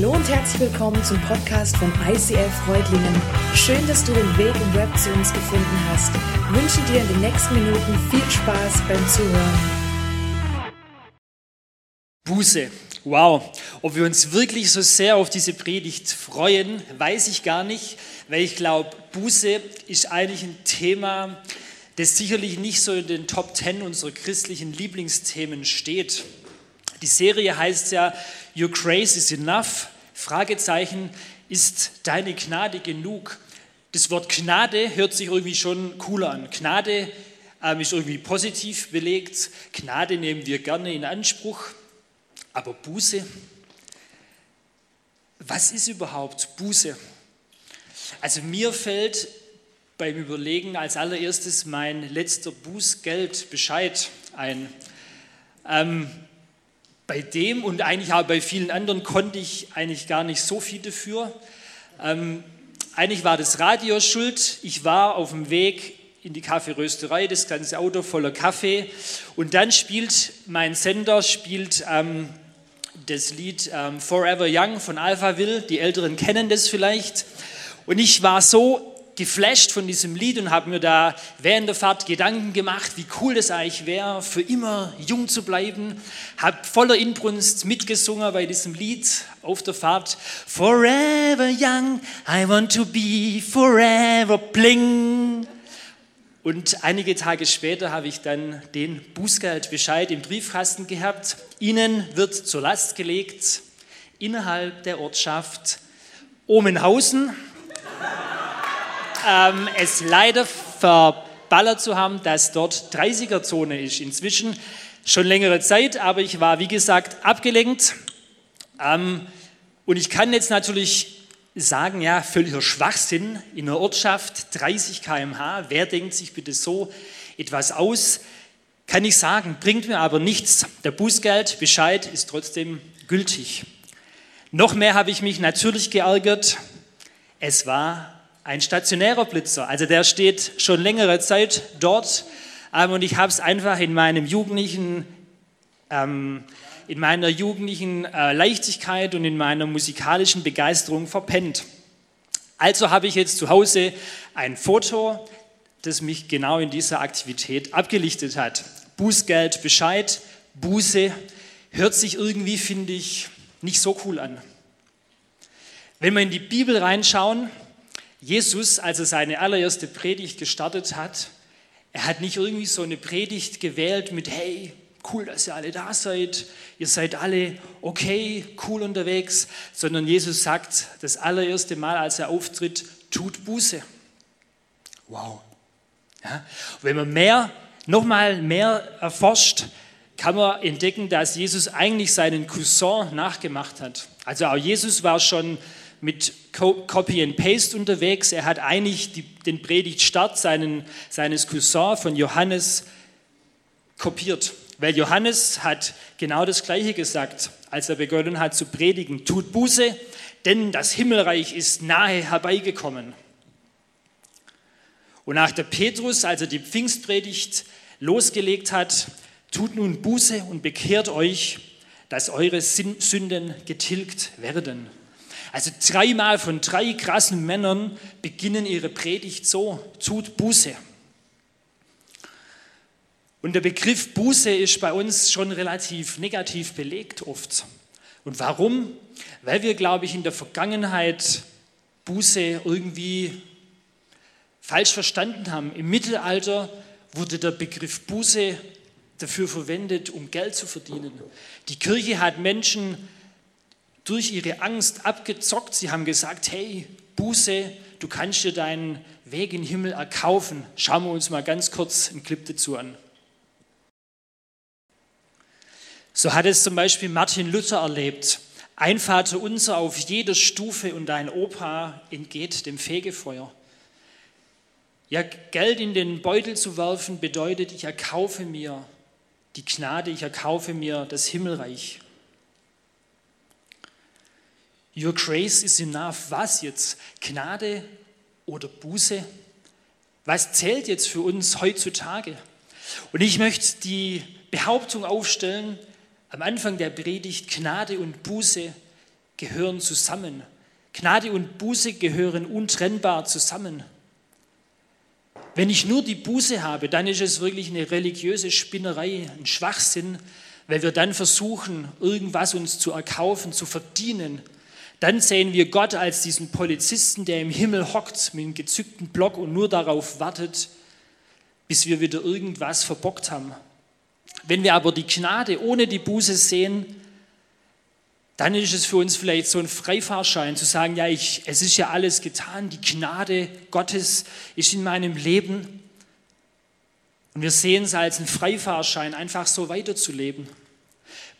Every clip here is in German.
Hallo und herzlich willkommen zum Podcast von ICF Freudlingen. Schön, dass du den Weg im Web zu uns gefunden hast. Ich wünsche dir in den nächsten Minuten viel Spaß beim Zuhören. Buße. Wow. Ob wir uns wirklich so sehr auf diese Predigt freuen, weiß ich gar nicht, weil ich glaube, Buße ist eigentlich ein Thema, das sicherlich nicht so in den Top Ten unserer christlichen Lieblingsthemen steht. Die Serie heißt ja Your Grace is Enough. Fragezeichen, ist deine Gnade genug? Das Wort Gnade hört sich irgendwie schon cooler an. Gnade ähm, ist irgendwie positiv belegt. Gnade nehmen wir gerne in Anspruch. Aber Buße, was ist überhaupt Buße? Also mir fällt beim Überlegen als allererstes mein letzter Bußgeldbescheid ein. Ähm, bei dem und eigentlich auch bei vielen anderen konnte ich eigentlich gar nicht so viel dafür. Ähm, eigentlich war das Radio schuld. Ich war auf dem Weg in die Kaffeerösterei, das ganze Auto voller Kaffee. Und dann spielt mein Sender spielt ähm, das Lied ähm, Forever Young von Alphaville. Die Älteren kennen das vielleicht. Und ich war so geflasht von diesem Lied und habe mir da während der Fahrt Gedanken gemacht, wie cool das eigentlich wäre, für immer jung zu bleiben. Habe voller Inbrunst mitgesungen bei diesem Lied auf der Fahrt. Forever young, I want to be forever bling. Und einige Tage später habe ich dann den Bußgeldbescheid im Briefkasten gehabt. Ihnen wird zur Last gelegt, innerhalb der Ortschaft Omenhausen, ähm, es leider verballert zu haben, dass dort 30er-Zone ist. Inzwischen schon längere Zeit, aber ich war, wie gesagt, abgelenkt. Ähm, und ich kann jetzt natürlich sagen, ja, völliger Schwachsinn in einer Ortschaft 30 km/h. Wer denkt sich bitte so etwas aus? Kann ich sagen, bringt mir aber nichts. Der Bußgeldbescheid ist trotzdem gültig. Noch mehr habe ich mich natürlich geärgert. Es war ein stationärer Blitzer. Also der steht schon längere Zeit dort ähm, und ich habe es einfach in meinem jugendlichen, ähm, in meiner jugendlichen äh, Leichtigkeit und in meiner musikalischen Begeisterung verpennt. Also habe ich jetzt zu Hause ein Foto, das mich genau in dieser Aktivität abgelichtet hat. Bußgeld, Bescheid, Buße, hört sich irgendwie, finde ich, nicht so cool an. Wenn wir in die Bibel reinschauen, Jesus, als er seine allererste Predigt gestartet hat, er hat nicht irgendwie so eine Predigt gewählt mit, hey, cool, dass ihr alle da seid, ihr seid alle okay, cool unterwegs, sondern Jesus sagt das allererste Mal, als er auftritt, tut Buße. Wow. Ja, wenn man mehr, nochmal mehr erforscht, kann man entdecken, dass Jesus eigentlich seinen Cousin nachgemacht hat. Also auch Jesus war schon mit Copy and Paste unterwegs. Er hat eigentlich die, den Predigtstart seinen, seines Cousins von Johannes kopiert. Weil Johannes hat genau das Gleiche gesagt, als er begonnen hat zu predigen. Tut Buße, denn das Himmelreich ist nahe herbeigekommen. Und nach der Petrus, als er die Pfingstpredigt losgelegt hat, tut nun Buße und bekehrt euch, dass eure Sünden getilgt werden. Also dreimal von drei krassen Männern beginnen ihre Predigt so, tut Buße. Und der Begriff Buße ist bei uns schon relativ negativ belegt oft. Und warum? Weil wir, glaube ich, in der Vergangenheit Buße irgendwie falsch verstanden haben. Im Mittelalter wurde der Begriff Buße dafür verwendet, um Geld zu verdienen. Die Kirche hat Menschen durch ihre Angst abgezockt. Sie haben gesagt, hey, Buße, du kannst dir deinen Weg in den Himmel erkaufen. Schauen wir uns mal ganz kurz einen Clip dazu an. So hat es zum Beispiel Martin Luther erlebt. Ein Vater unser auf jeder Stufe und dein Opa entgeht dem Fegefeuer. Ja, Geld in den Beutel zu werfen bedeutet, ich erkaufe mir die Gnade, ich erkaufe mir das Himmelreich. Your grace is enough. Was jetzt? Gnade oder Buße? Was zählt jetzt für uns heutzutage? Und ich möchte die Behauptung aufstellen, am Anfang der Predigt, Gnade und Buße gehören zusammen. Gnade und Buße gehören untrennbar zusammen. Wenn ich nur die Buße habe, dann ist es wirklich eine religiöse Spinnerei, ein Schwachsinn, weil wir dann versuchen, irgendwas uns zu erkaufen, zu verdienen. Dann sehen wir Gott als diesen Polizisten, der im Himmel hockt mit einem gezückten Block und nur darauf wartet, bis wir wieder irgendwas verbockt haben. Wenn wir aber die Gnade ohne die Buße sehen, dann ist es für uns vielleicht so ein Freifahrschein zu sagen, ja, ich, es ist ja alles getan, die Gnade Gottes ist in meinem Leben. Und wir sehen es als einen Freifahrschein, einfach so weiterzuleben.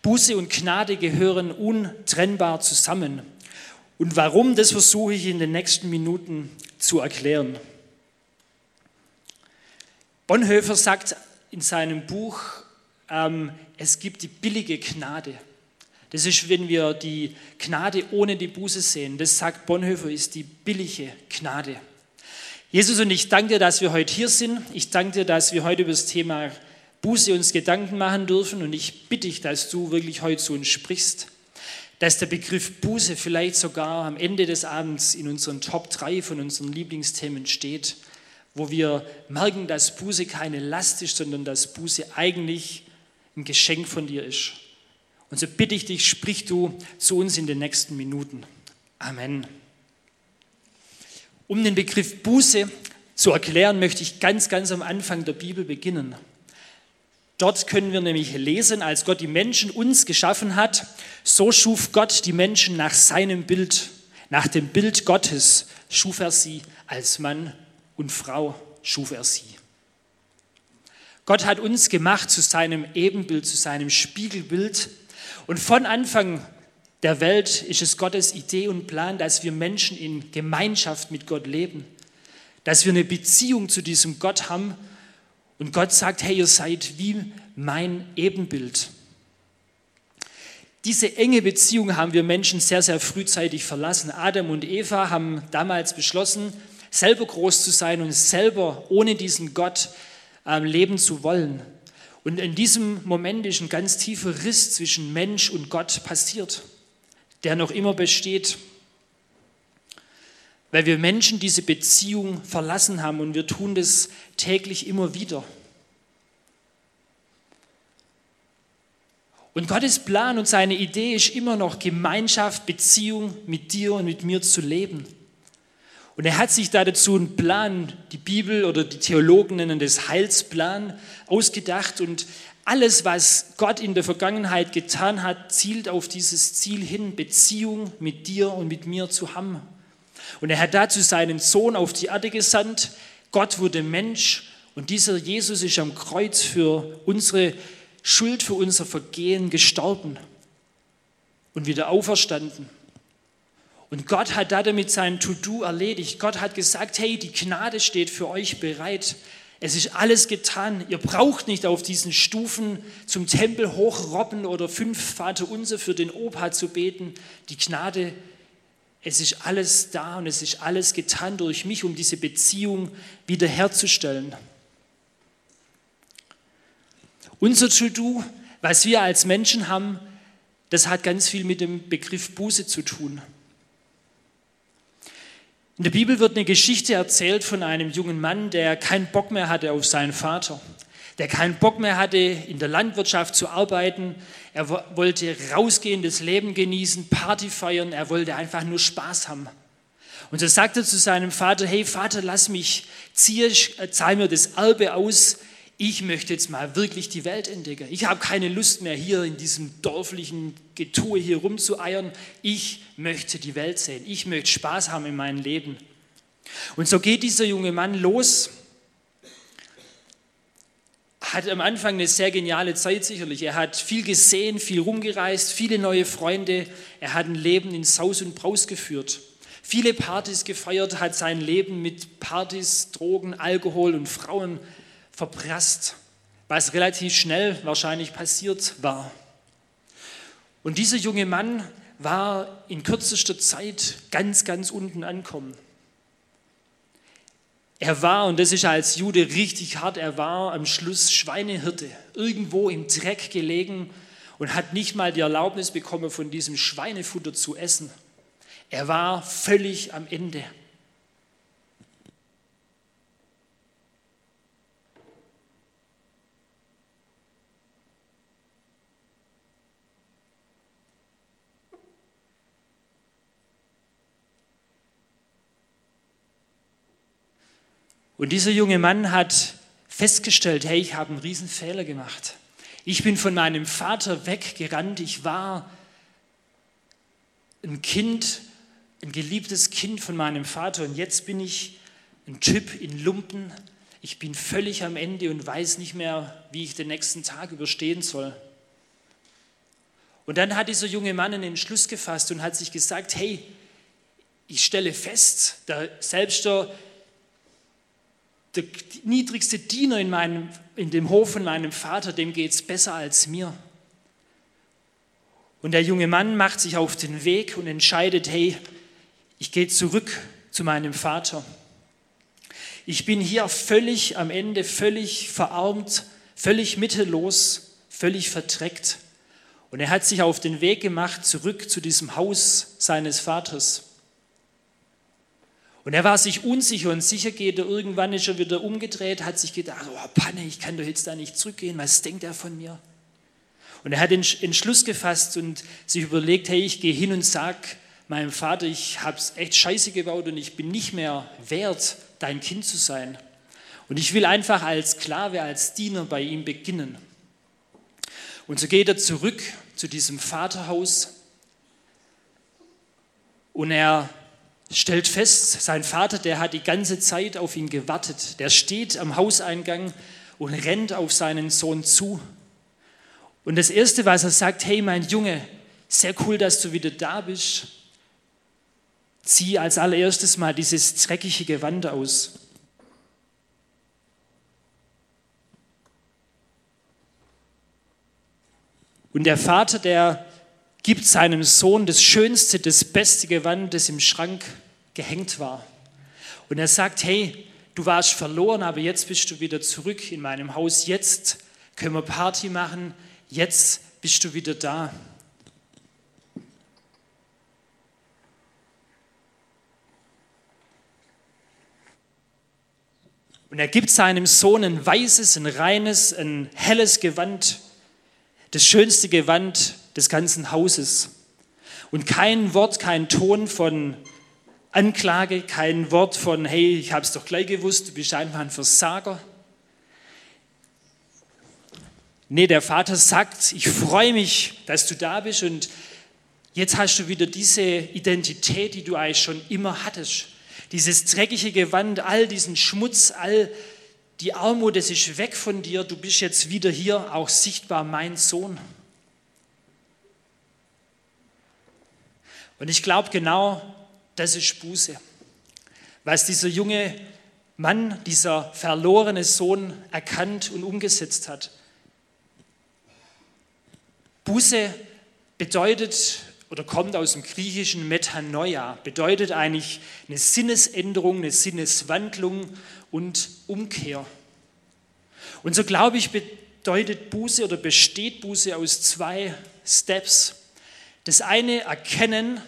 Buße und Gnade gehören untrennbar zusammen. Und warum, das versuche ich in den nächsten Minuten zu erklären. Bonhoeffer sagt in seinem Buch, ähm, es gibt die billige Gnade. Das ist, wenn wir die Gnade ohne die Buße sehen. Das sagt Bonhoeffer, ist die billige Gnade. Jesus und ich danke dir, dass wir heute hier sind. Ich danke dir, dass wir heute über das Thema Buße uns Gedanken machen dürfen. Und ich bitte dich, dass du wirklich heute zu uns sprichst. Dass der Begriff Buße vielleicht sogar am Ende des Abends in unseren Top 3 von unseren Lieblingsthemen steht, wo wir merken, dass Buße keine Last ist, sondern dass Buße eigentlich ein Geschenk von dir ist. Und so bitte ich dich, sprich du zu uns in den nächsten Minuten. Amen. Um den Begriff Buße zu erklären, möchte ich ganz, ganz am Anfang der Bibel beginnen. Dort können wir nämlich lesen, als Gott die Menschen uns geschaffen hat, so schuf Gott die Menschen nach seinem Bild. Nach dem Bild Gottes schuf er sie als Mann und Frau schuf er sie. Gott hat uns gemacht zu seinem Ebenbild, zu seinem Spiegelbild und von Anfang der Welt ist es Gottes Idee und Plan, dass wir Menschen in Gemeinschaft mit Gott leben, dass wir eine Beziehung zu diesem Gott haben. Und Gott sagt, hey, ihr seid wie mein Ebenbild. Diese enge Beziehung haben wir Menschen sehr, sehr frühzeitig verlassen. Adam und Eva haben damals beschlossen, selber groß zu sein und selber ohne diesen Gott ähm, leben zu wollen. Und in diesem Moment ist ein ganz tiefer Riss zwischen Mensch und Gott passiert, der noch immer besteht, weil wir Menschen diese Beziehung verlassen haben und wir tun das täglich immer wieder. Und Gottes Plan und seine Idee ist immer noch Gemeinschaft, Beziehung mit dir und mit mir zu leben. Und er hat sich da dazu einen Plan, die Bibel oder die Theologen nennen das Heilsplan, ausgedacht. Und alles, was Gott in der Vergangenheit getan hat, zielt auf dieses Ziel hin, Beziehung mit dir und mit mir zu haben. Und er hat dazu seinen Sohn auf die Erde gesandt. Gott wurde Mensch und dieser Jesus ist am Kreuz für unsere Schuld, für unser Vergehen gestorben und wieder auferstanden. Und Gott hat damit sein To-Do erledigt. Gott hat gesagt, hey, die Gnade steht für euch bereit. Es ist alles getan. Ihr braucht nicht auf diesen Stufen zum Tempel hochrobben oder fünf Vater Unser für den Opa zu beten. Die Gnade, es ist alles da und es ist alles getan durch mich, um diese Beziehung wiederherzustellen. Unser To-Do, was wir als Menschen haben, das hat ganz viel mit dem Begriff Buße zu tun. In der Bibel wird eine Geschichte erzählt von einem jungen Mann, der keinen Bock mehr hatte auf seinen Vater, der keinen Bock mehr hatte, in der Landwirtschaft zu arbeiten. Er wollte rausgehen, das Leben genießen, Party feiern, er wollte einfach nur Spaß haben. Und so sagte er zu seinem Vater, hey Vater, lass mich ziehen, zahl mir das Erbe aus, ich möchte jetzt mal wirklich die Welt entdecken. Ich habe keine Lust mehr hier in diesem dorflichen Getue hier rumzueiern. Ich möchte die Welt sehen. Ich möchte Spaß haben in meinem Leben. Und so geht dieser junge Mann los. Hat am Anfang eine sehr geniale Zeit sicherlich. Er hat viel gesehen, viel rumgereist, viele neue Freunde. Er hat ein Leben in Saus und Braus geführt. Viele Partys gefeiert, hat sein Leben mit Partys, Drogen, Alkohol und Frauen verprasst, was relativ schnell wahrscheinlich passiert war. Und dieser junge Mann war in kürzester Zeit ganz, ganz unten ankommen. Er war, und das ist als Jude richtig hart, er war am Schluss Schweinehirte, irgendwo im Dreck gelegen und hat nicht mal die Erlaubnis bekommen, von diesem Schweinefutter zu essen. Er war völlig am Ende. Und dieser junge Mann hat festgestellt, hey, ich habe einen riesen Fehler gemacht. Ich bin von meinem Vater weggerannt. Ich war ein Kind, ein geliebtes Kind von meinem Vater und jetzt bin ich ein Typ in Lumpen. Ich bin völlig am Ende und weiß nicht mehr, wie ich den nächsten Tag überstehen soll. Und dann hat dieser junge Mann einen Entschluss gefasst und hat sich gesagt, hey, ich stelle fest, der, selbst der der niedrigste Diener in, meinem, in dem Hof von meinem Vater, dem geht es besser als mir. Und der junge Mann macht sich auf den Weg und entscheidet, hey, ich gehe zurück zu meinem Vater. Ich bin hier völlig am Ende, völlig verarmt, völlig mittellos, völlig verdreckt. Und er hat sich auf den Weg gemacht zurück zu diesem Haus seines Vaters. Und er war sich unsicher und sicher geht er, irgendwann ist er wieder umgedreht, hat sich gedacht, oh Panne, ich kann doch jetzt da nicht zurückgehen, was denkt er von mir? Und er hat den Entschluss gefasst und sich überlegt, hey, ich gehe hin und sag meinem Vater, ich habe es echt scheiße gebaut und ich bin nicht mehr wert, dein Kind zu sein. Und ich will einfach als Sklave, als Diener bei ihm beginnen. Und so geht er zurück zu diesem Vaterhaus und er stellt fest, sein Vater, der hat die ganze Zeit auf ihn gewartet. Der steht am Hauseingang und rennt auf seinen Sohn zu. Und das Erste, was er sagt, hey mein Junge, sehr cool, dass du wieder da bist. Zieh als allererstes mal dieses dreckige Gewand aus. Und der Vater, der gibt seinem Sohn das schönste, das beste Gewand, das im Schrank gehängt war. Und er sagt, hey, du warst verloren, aber jetzt bist du wieder zurück in meinem Haus. Jetzt können wir Party machen. Jetzt bist du wieder da. Und er gibt seinem Sohn ein weißes, ein reines, ein helles Gewand, das schönste Gewand des ganzen Hauses. Und kein Wort, kein Ton von Anklage, kein Wort von, hey, ich habe es doch gleich gewusst, du bist einfach ein Versager. Nee, der Vater sagt, ich freue mich, dass du da bist und jetzt hast du wieder diese Identität, die du eigentlich schon immer hattest. Dieses dreckige Gewand, all diesen Schmutz, all die Armut, das ist weg von dir. Du bist jetzt wieder hier, auch sichtbar mein Sohn. Und ich glaube, genau das ist Buße. Was dieser junge Mann, dieser verlorene Sohn erkannt und umgesetzt hat. Buße bedeutet oder kommt aus dem griechischen Metanoia, bedeutet eigentlich eine Sinnesänderung, eine Sinneswandlung und Umkehr. Und so glaube ich, bedeutet Buße oder besteht Buße aus zwei Steps. Das eine erkennen,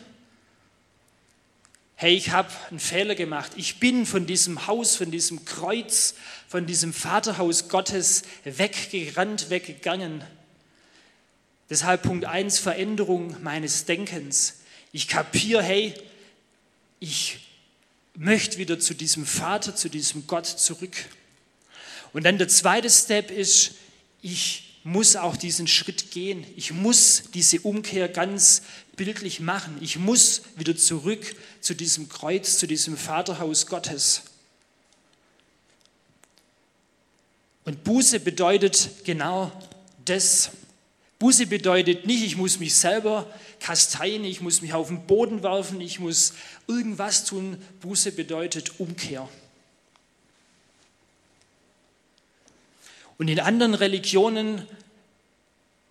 hey, ich habe einen Fehler gemacht. Ich bin von diesem Haus, von diesem Kreuz, von diesem Vaterhaus Gottes weggerannt, weggegangen. Deshalb Punkt 1, Veränderung meines Denkens. Ich kapiere, hey, ich möchte wieder zu diesem Vater, zu diesem Gott zurück. Und dann der zweite Step ist, ich muss auch diesen Schritt gehen. Ich muss diese Umkehr ganz bildlich machen. Ich muss wieder zurück zu diesem Kreuz, zu diesem Vaterhaus Gottes. Und Buße bedeutet genau das. Buße bedeutet nicht, ich muss mich selber kasteien, ich muss mich auf den Boden werfen, ich muss irgendwas tun. Buße bedeutet Umkehr. Und in anderen Religionen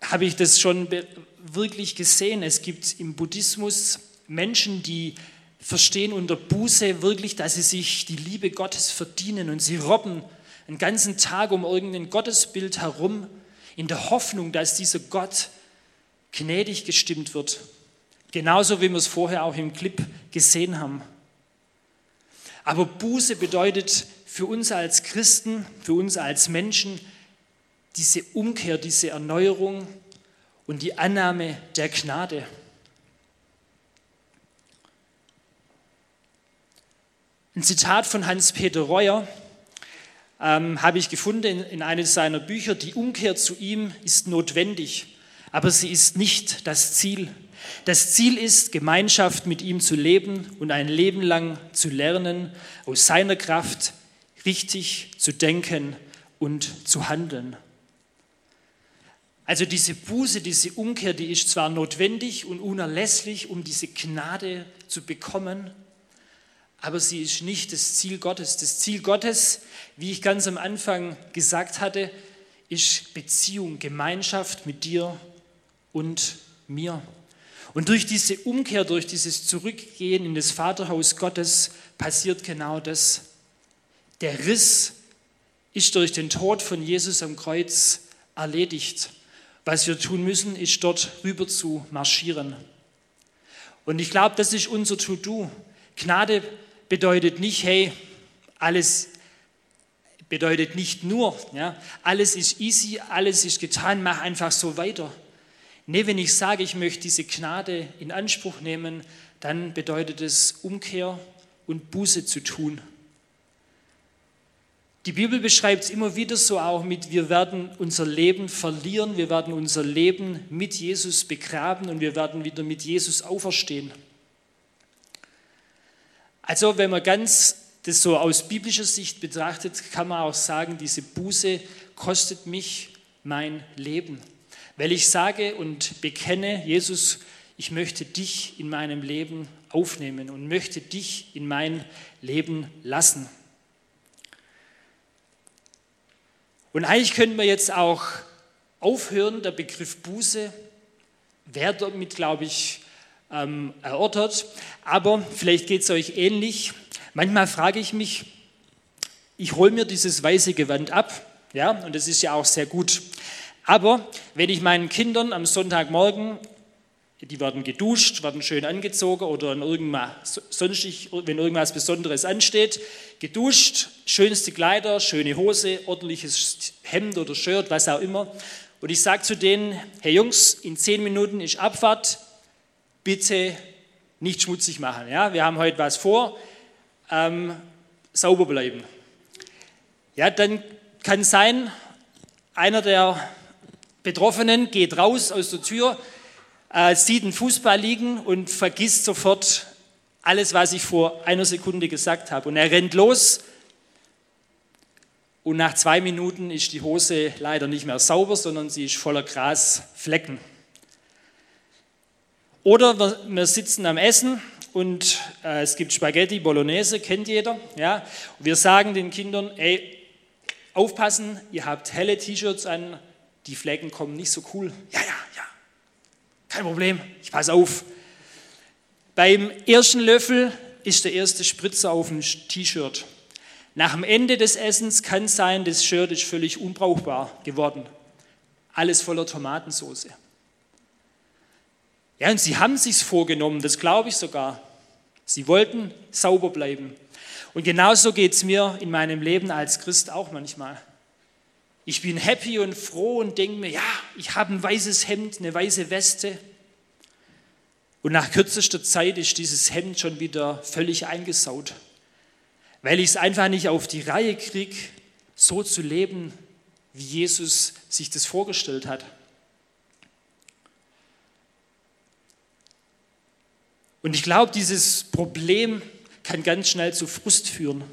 habe ich das schon wirklich gesehen. Es gibt im Buddhismus Menschen, die verstehen unter Buße wirklich, dass sie sich die Liebe Gottes verdienen und sie robben einen ganzen Tag um irgendein Gottesbild herum in der Hoffnung, dass dieser Gott gnädig gestimmt wird. Genauso wie wir es vorher auch im Clip gesehen haben. Aber Buße bedeutet für uns als Christen, für uns als Menschen diese Umkehr, diese Erneuerung und die Annahme der Gnade. Ein Zitat von Hans-Peter Reuer ähm, habe ich gefunden in, in einem seiner Bücher. Die Umkehr zu ihm ist notwendig, aber sie ist nicht das Ziel. Das Ziel ist, Gemeinschaft mit ihm zu leben und ein Leben lang zu lernen, aus seiner Kraft richtig zu denken und zu handeln. Also diese Buße, diese Umkehr, die ist zwar notwendig und unerlässlich, um diese Gnade zu bekommen, aber sie ist nicht das Ziel Gottes. Das Ziel Gottes, wie ich ganz am Anfang gesagt hatte, ist Beziehung, Gemeinschaft mit dir und mir. Und durch diese Umkehr, durch dieses Zurückgehen in das Vaterhaus Gottes passiert genau das. Der Riss ist durch den Tod von Jesus am Kreuz erledigt. Was wir tun müssen, ist dort rüber zu marschieren. Und ich glaube, das ist unser To-Do. Gnade bedeutet nicht, hey, alles bedeutet nicht nur, ja, alles ist easy, alles ist getan, mach einfach so weiter. Nee, wenn ich sage, ich möchte diese Gnade in Anspruch nehmen, dann bedeutet es Umkehr und Buße zu tun. Die Bibel beschreibt es immer wieder so auch mit, wir werden unser Leben verlieren, wir werden unser Leben mit Jesus begraben und wir werden wieder mit Jesus auferstehen. Also wenn man ganz das so aus biblischer Sicht betrachtet, kann man auch sagen, diese Buße kostet mich mein Leben. Weil ich sage und bekenne, Jesus, ich möchte dich in meinem Leben aufnehmen und möchte dich in mein Leben lassen. Und eigentlich könnten wir jetzt auch aufhören, der Begriff Buße wäre damit, glaube ich, ähm, erörtert. Aber vielleicht geht es euch ähnlich. Manchmal frage ich mich, ich hole mir dieses weiße Gewand ab, ja, und das ist ja auch sehr gut. Aber wenn ich meinen Kindern am Sonntagmorgen, die werden geduscht, werden schön angezogen oder irgendwas, sonstig, wenn irgendwas Besonderes ansteht, geduscht, schönste Kleider, schöne Hose, ordentliches Hemd oder Shirt, was auch immer. Und ich sage zu denen, hey Jungs, in zehn Minuten ist Abfahrt, bitte nicht schmutzig machen. Ja? Wir haben heute was vor, ähm, sauber bleiben. Ja, dann kann sein, einer der Betroffenen geht raus aus der Tür, äh, sieht einen Fußball liegen und vergisst sofort alles, was ich vor einer Sekunde gesagt habe. Und er rennt los und nach zwei Minuten ist die Hose leider nicht mehr sauber, sondern sie ist voller Grasflecken. Oder wir, sitzen am Essen und äh, es gibt Spaghetti Bolognese, kennt jeder. Ja? Und wir sagen den Kindern, ey, aufpassen, ihr habt helle T-Shirts an, die Flecken kommen nicht so cool. Ja, ja, ja, kein Problem, ich passe auf. Beim ersten Löffel ist der erste Spritzer auf dem T-Shirt. Nach dem Ende des Essens kann sein, das Shirt ist völlig unbrauchbar geworden. Alles voller Tomatensauce. Ja, und sie haben sich's vorgenommen, das glaube ich sogar. Sie wollten sauber bleiben. Und genauso geht es mir in meinem Leben als Christ auch manchmal. Ich bin happy und froh und denke mir, ja, ich habe ein weißes Hemd, eine weiße Weste. Und nach kürzester Zeit ist dieses Hemd schon wieder völlig eingesaut, weil ich es einfach nicht auf die Reihe kriege, so zu leben, wie Jesus sich das vorgestellt hat. Und ich glaube, dieses Problem kann ganz schnell zu Frust führen,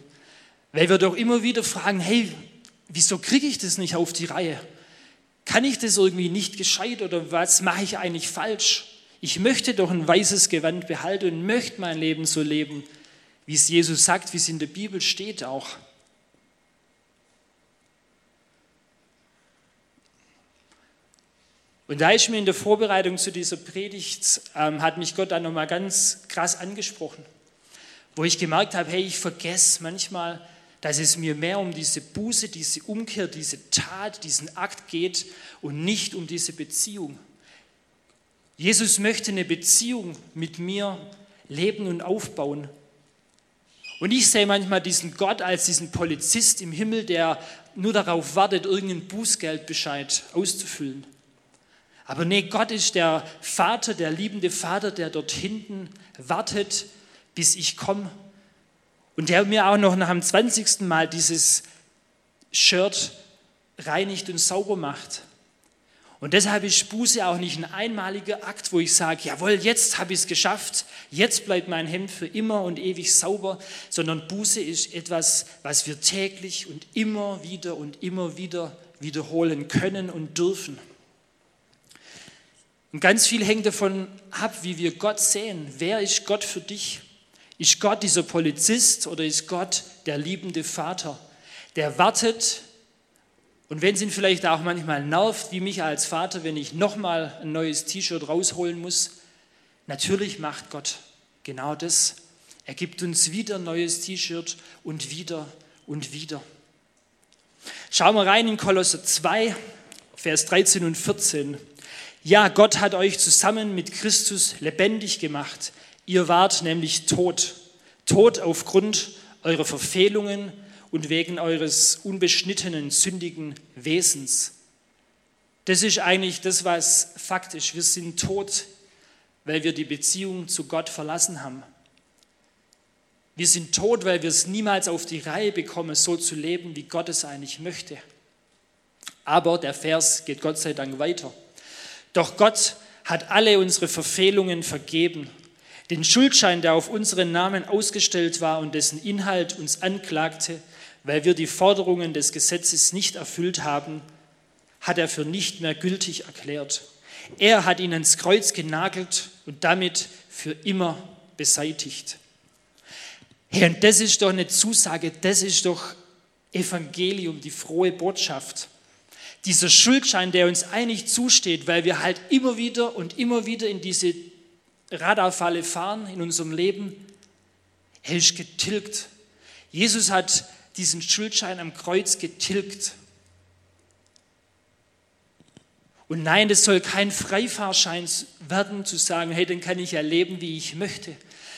weil wir doch immer wieder fragen, hey, wieso kriege ich das nicht auf die Reihe? Kann ich das irgendwie nicht gescheit oder was mache ich eigentlich falsch? Ich möchte doch ein weißes Gewand behalten und möchte mein Leben so leben, wie es Jesus sagt, wie es in der Bibel steht auch. Und da ist mir in der Vorbereitung zu dieser Predigt, ähm, hat mich Gott dann nochmal ganz krass angesprochen, wo ich gemerkt habe, hey, ich vergesse manchmal, dass es mir mehr um diese Buße, diese Umkehr, diese Tat, diesen Akt geht und nicht um diese Beziehung. Jesus möchte eine Beziehung mit mir leben und aufbauen. Und ich sehe manchmal diesen Gott als diesen Polizist im Himmel, der nur darauf wartet, irgendeinen Bußgeldbescheid auszufüllen. Aber nee, Gott ist der Vater, der liebende Vater, der dort hinten wartet, bis ich komme. Und der mir auch noch nach dem 20. Mal dieses Shirt reinigt und sauber macht. Und deshalb ist Buße auch nicht ein einmaliger Akt, wo ich sage, jawohl, jetzt habe ich es geschafft, jetzt bleibt mein Hemd für immer und ewig sauber, sondern Buße ist etwas, was wir täglich und immer wieder und immer wieder wiederholen können und dürfen. Und ganz viel hängt davon ab, wie wir Gott sehen. Wer ist Gott für dich? Ist Gott dieser Polizist oder ist Gott der liebende Vater, der wartet, und wenn es ihn vielleicht auch manchmal nervt, wie mich als Vater, wenn ich nochmal ein neues T-Shirt rausholen muss, natürlich macht Gott genau das. Er gibt uns wieder ein neues T-Shirt und wieder und wieder. Schauen wir rein in Kolosser 2, Vers 13 und 14. Ja, Gott hat euch zusammen mit Christus lebendig gemacht. Ihr wart nämlich tot. Tot aufgrund eurer Verfehlungen und wegen eures unbeschnittenen, sündigen Wesens. Das ist eigentlich das, was faktisch. Wir sind tot, weil wir die Beziehung zu Gott verlassen haben. Wir sind tot, weil wir es niemals auf die Reihe bekommen, so zu leben, wie Gott es eigentlich möchte. Aber der Vers geht Gott sei Dank weiter. Doch Gott hat alle unsere Verfehlungen vergeben. Den Schuldschein, der auf unseren Namen ausgestellt war und dessen Inhalt uns anklagte, weil wir die Forderungen des Gesetzes nicht erfüllt haben, hat er für nicht mehr gültig erklärt. Er hat ihn ans Kreuz genagelt und damit für immer beseitigt. Und das ist doch eine Zusage, das ist doch Evangelium, die frohe Botschaft. Dieser Schuldschein, der uns eigentlich zusteht, weil wir halt immer wieder und immer wieder in diese Radarfalle fahren in unserem Leben, er ist getilgt. Jesus hat diesen Schuldschein am Kreuz getilgt. Und nein, das soll kein Freifahrschein werden, zu sagen, hey, dann kann ich ja leben, wie ich möchte,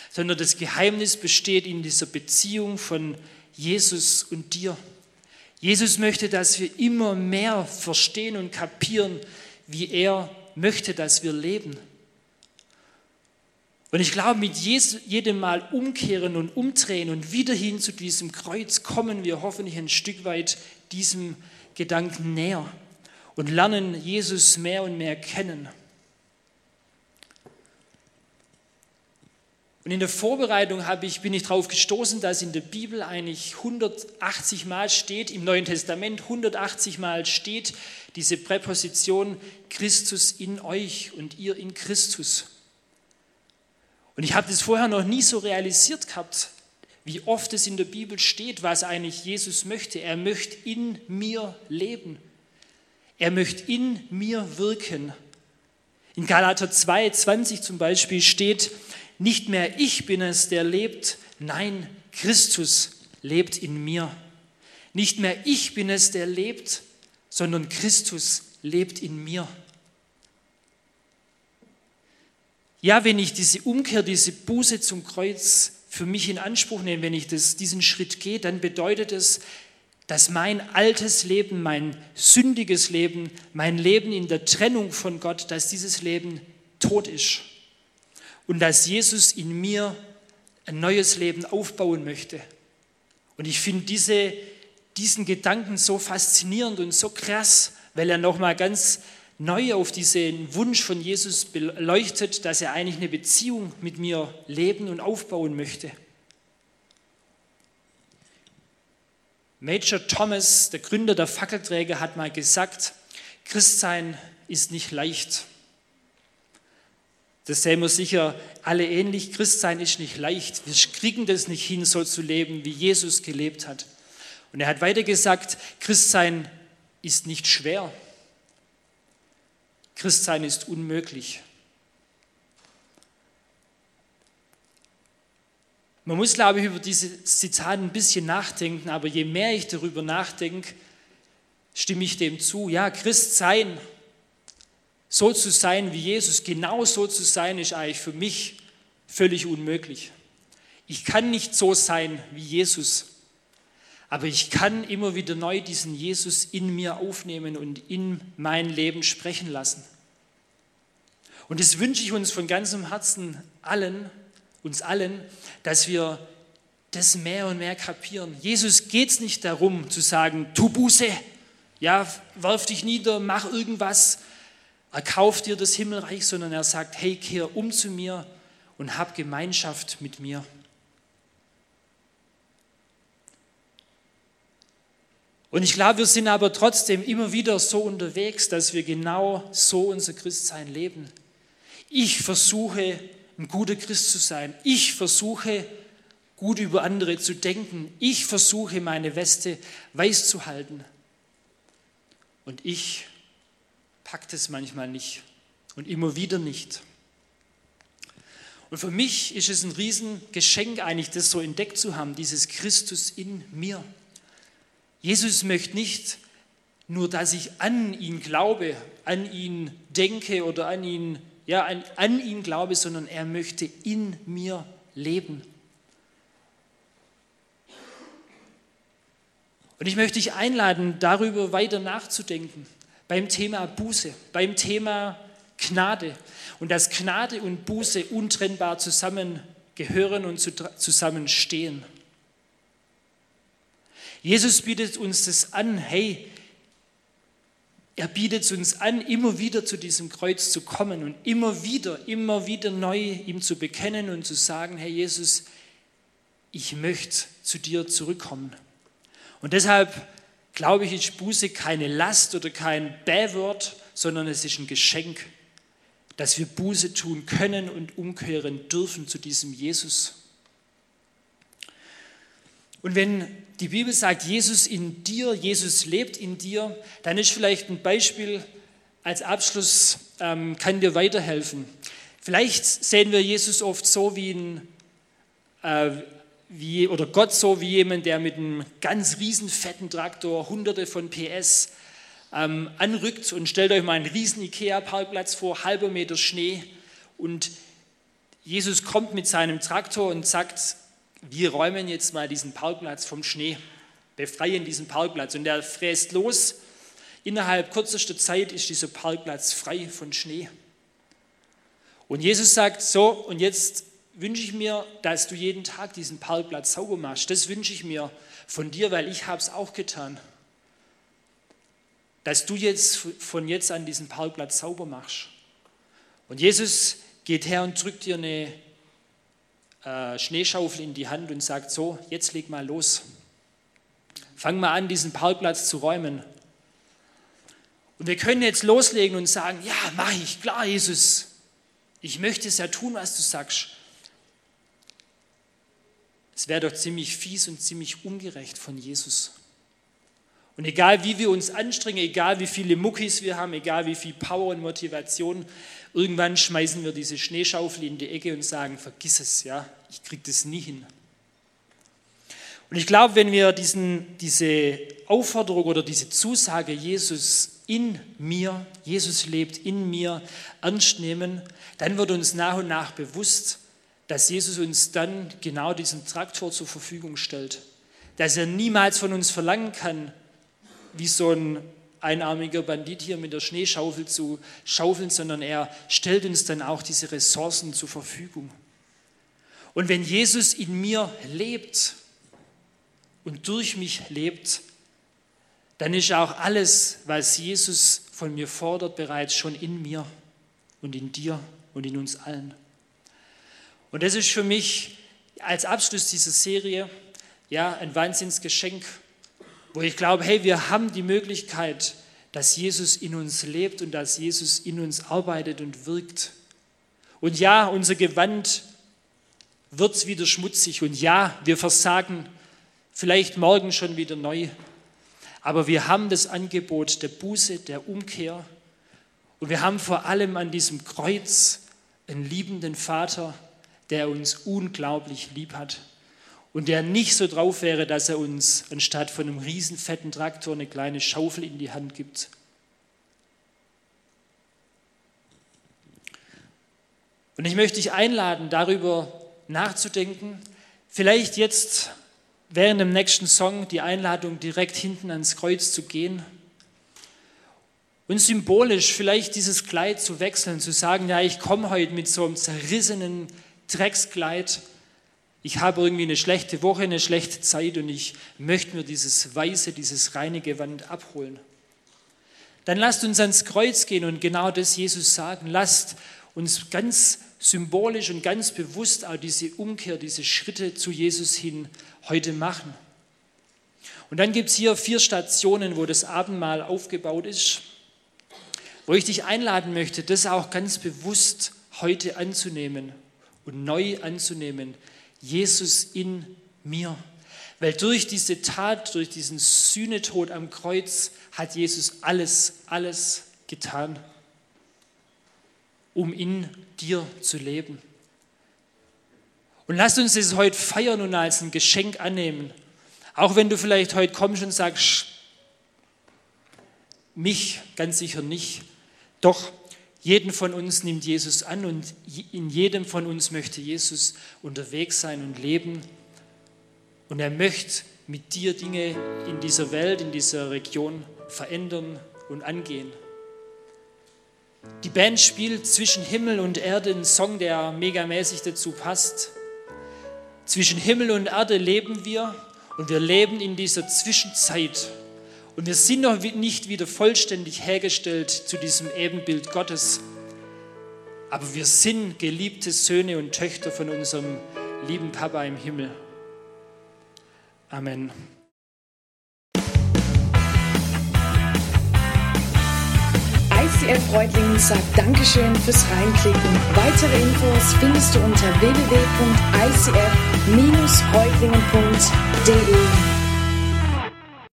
sondern das Geheimnis besteht in dieser Beziehung von Jesus und dir. Jesus möchte, dass wir immer mehr verstehen und kapieren, wie er möchte, dass wir leben. Und ich glaube, mit jedem Mal umkehren und umdrehen und wieder hin zu diesem Kreuz kommen wir hoffentlich ein Stück weit diesem Gedanken näher und lernen Jesus mehr und mehr kennen. Und in der Vorbereitung habe ich, bin ich darauf gestoßen, dass in der Bibel eigentlich 180 Mal steht, im Neuen Testament 180 Mal steht diese Präposition Christus in euch und ihr in Christus. Und ich habe das vorher noch nie so realisiert gehabt, wie oft es in der Bibel steht, was eigentlich Jesus möchte. Er möchte in mir leben. Er möchte in mir wirken. In Galater 2, 20 zum Beispiel steht, nicht mehr ich bin es, der lebt, nein, Christus lebt in mir. Nicht mehr ich bin es, der lebt, sondern Christus lebt in mir. Ja, wenn ich diese Umkehr, diese Buße zum Kreuz für mich in Anspruch nehme, wenn ich das, diesen Schritt gehe, dann bedeutet es, dass mein altes Leben, mein sündiges Leben, mein Leben in der Trennung von Gott, dass dieses Leben tot ist und dass Jesus in mir ein neues Leben aufbauen möchte. Und ich finde diese, diesen Gedanken so faszinierend und so krass, weil er nochmal ganz neu auf diesen Wunsch von Jesus beleuchtet, dass er eigentlich eine Beziehung mit mir leben und aufbauen möchte. Major Thomas, der Gründer der Fackelträger, hat mal gesagt, Christsein ist nicht leicht. Das sehen wir sicher alle ähnlich. Christsein ist nicht leicht. Wir kriegen das nicht hin, so zu leben, wie Jesus gelebt hat. Und er hat weiter gesagt, Christsein ist nicht schwer. Christsein ist unmöglich. Man muss, glaube ich, über diese Zitate ein bisschen nachdenken, aber je mehr ich darüber nachdenke, stimme ich dem zu. Ja, Christ sein so zu sein wie Jesus, genau so zu sein, ist eigentlich für mich völlig unmöglich. Ich kann nicht so sein wie Jesus, aber ich kann immer wieder neu diesen Jesus in mir aufnehmen und in mein Leben sprechen lassen. Und das wünsche ich uns von ganzem Herzen allen, uns allen, dass wir das mehr und mehr kapieren. Jesus geht es nicht darum zu sagen, tu Buße, ja, werf dich nieder, mach irgendwas, erkauf dir das Himmelreich, sondern er sagt, hey, kehr um zu mir und hab Gemeinschaft mit mir. Und ich glaube, wir sind aber trotzdem immer wieder so unterwegs, dass wir genau so unser Christsein leben. Ich versuche, ein guter Christ zu sein. Ich versuche, gut über andere zu denken. Ich versuche, meine Weste weiß zu halten. Und ich packt es manchmal nicht und immer wieder nicht. Und für mich ist es ein Riesengeschenk eigentlich, das so entdeckt zu haben, dieses Christus in mir. Jesus möchte nicht nur, dass ich an ihn glaube, an ihn denke oder an ihn, ja, an, an ihn glaube, sondern er möchte in mir leben. Und ich möchte dich einladen, darüber weiter nachzudenken, beim Thema Buße, beim Thema Gnade. Und dass Gnade und Buße untrennbar zusammengehören und zusammenstehen. Jesus bietet uns das an, hey, er bietet uns an, immer wieder zu diesem Kreuz zu kommen und immer wieder, immer wieder neu ihm zu bekennen und zu sagen, hey Jesus, ich möchte zu dir zurückkommen. Und deshalb glaube ich, ist Buße keine Last oder kein Bähwort, sondern es ist ein Geschenk, dass wir Buße tun können und umkehren dürfen zu diesem Jesus. Und wenn die Bibel sagt, Jesus in dir, Jesus lebt in dir, dann ist vielleicht ein Beispiel als Abschluss, ähm, kann dir weiterhelfen. Vielleicht sehen wir Jesus oft so wie ein, äh, wie, oder Gott so wie jemand, der mit einem ganz riesen fetten Traktor hunderte von PS ähm, anrückt und stellt euch mal einen riesen Ikea-Parkplatz vor, halber Meter Schnee und Jesus kommt mit seinem Traktor und sagt, wir räumen jetzt mal diesen Parkplatz vom Schnee, befreien diesen Parkplatz. Und der fräst los. Innerhalb kürzester Zeit ist dieser Parkplatz frei von Schnee. Und Jesus sagt so, und jetzt wünsche ich mir, dass du jeden Tag diesen Parkplatz sauber machst. Das wünsche ich mir von dir, weil ich habe es auch getan. Dass du jetzt von jetzt an diesen Parkplatz sauber machst. Und Jesus geht her und drückt dir eine äh, Schneeschaufel in die Hand und sagt, so, jetzt leg mal los. Fang mal an, diesen Parkplatz zu räumen. Und wir können jetzt loslegen und sagen, ja, mach ich, klar, Jesus. Ich möchte es ja tun, was du sagst. Es wäre doch ziemlich fies und ziemlich ungerecht von Jesus. Und egal wie wir uns anstrengen, egal wie viele Muckis wir haben, egal wie viel Power und Motivation, irgendwann schmeißen wir diese Schneeschaufel in die Ecke und sagen, vergiss es, ja, ich kriege das nie hin. Und ich glaube, wenn wir diesen, diese Aufforderung oder diese Zusage, Jesus in mir, Jesus lebt in mir, ernst nehmen, dann wird uns nach und nach bewusst, dass Jesus uns dann genau diesen Traktor zur Verfügung stellt. Dass er niemals von uns verlangen kann, wie so ein einarmiger Bandit hier mit der Schneeschaufel zu schaufeln, sondern er stellt uns dann auch diese Ressourcen zur Verfügung. Und wenn Jesus in mir lebt und durch mich lebt, dann ist auch alles, was Jesus von mir fordert, bereits schon in mir und in dir und in uns allen. Und das ist für mich als Abschluss dieser Serie ja ein Wahnsinnsgeschenk, wo ich glaube, hey, wir haben die Möglichkeit, dass Jesus in uns lebt und dass Jesus in uns arbeitet und wirkt. Und ja, unser Gewand wird wieder schmutzig und ja, wir versagen vielleicht morgen schon wieder neu. Aber wir haben das Angebot der Buße, der Umkehr und wir haben vor allem an diesem Kreuz einen liebenden Vater, der uns unglaublich lieb hat und der nicht so drauf wäre, dass er uns anstatt von einem riesen fetten Traktor eine kleine Schaufel in die Hand gibt. Und ich möchte dich einladen, darüber nachzudenken. Vielleicht jetzt während dem nächsten Song die Einladung, direkt hinten ans Kreuz zu gehen und symbolisch vielleicht dieses Kleid zu wechseln, zu sagen, ja, ich komme heute mit so einem zerrissenen Dreckskleid. Ich habe irgendwie eine schlechte Woche, eine schlechte Zeit und ich möchte mir dieses weiße, dieses reine Gewand abholen. Dann lasst uns ans Kreuz gehen und genau das Jesus sagen. Lasst uns ganz symbolisch und ganz bewusst auch diese Umkehr, diese Schritte zu Jesus hin heute machen. Und dann gibt es hier vier Stationen, wo das Abendmahl aufgebaut ist wo ich dich einladen möchte, das auch ganz bewusst heute anzunehmen und neu anzunehmen. Jesus in mir. Weil durch diese Tat, durch diesen Sühnetod am Kreuz hat Jesus alles, alles getan, um in dir zu leben. Und lasst uns das heute feiern und als ein Geschenk annehmen. Auch wenn du vielleicht heute kommst und sagst, mich ganz sicher nicht. Doch jeden von uns nimmt Jesus an und in jedem von uns möchte Jesus unterwegs sein und leben. Und er möchte mit dir Dinge in dieser Welt, in dieser Region verändern und angehen. Die Band spielt zwischen Himmel und Erde einen Song, der megamäßig dazu passt. Zwischen Himmel und Erde leben wir und wir leben in dieser Zwischenzeit. Und wir sind noch nicht wieder vollständig hergestellt zu diesem Ebenbild Gottes. Aber wir sind geliebte Söhne und Töchter von unserem lieben Papa im Himmel. Amen. ICF Reutlingen sagt Dankeschön fürs Reinklicken. Weitere Infos findest du unter www.icf-reutlingen.de.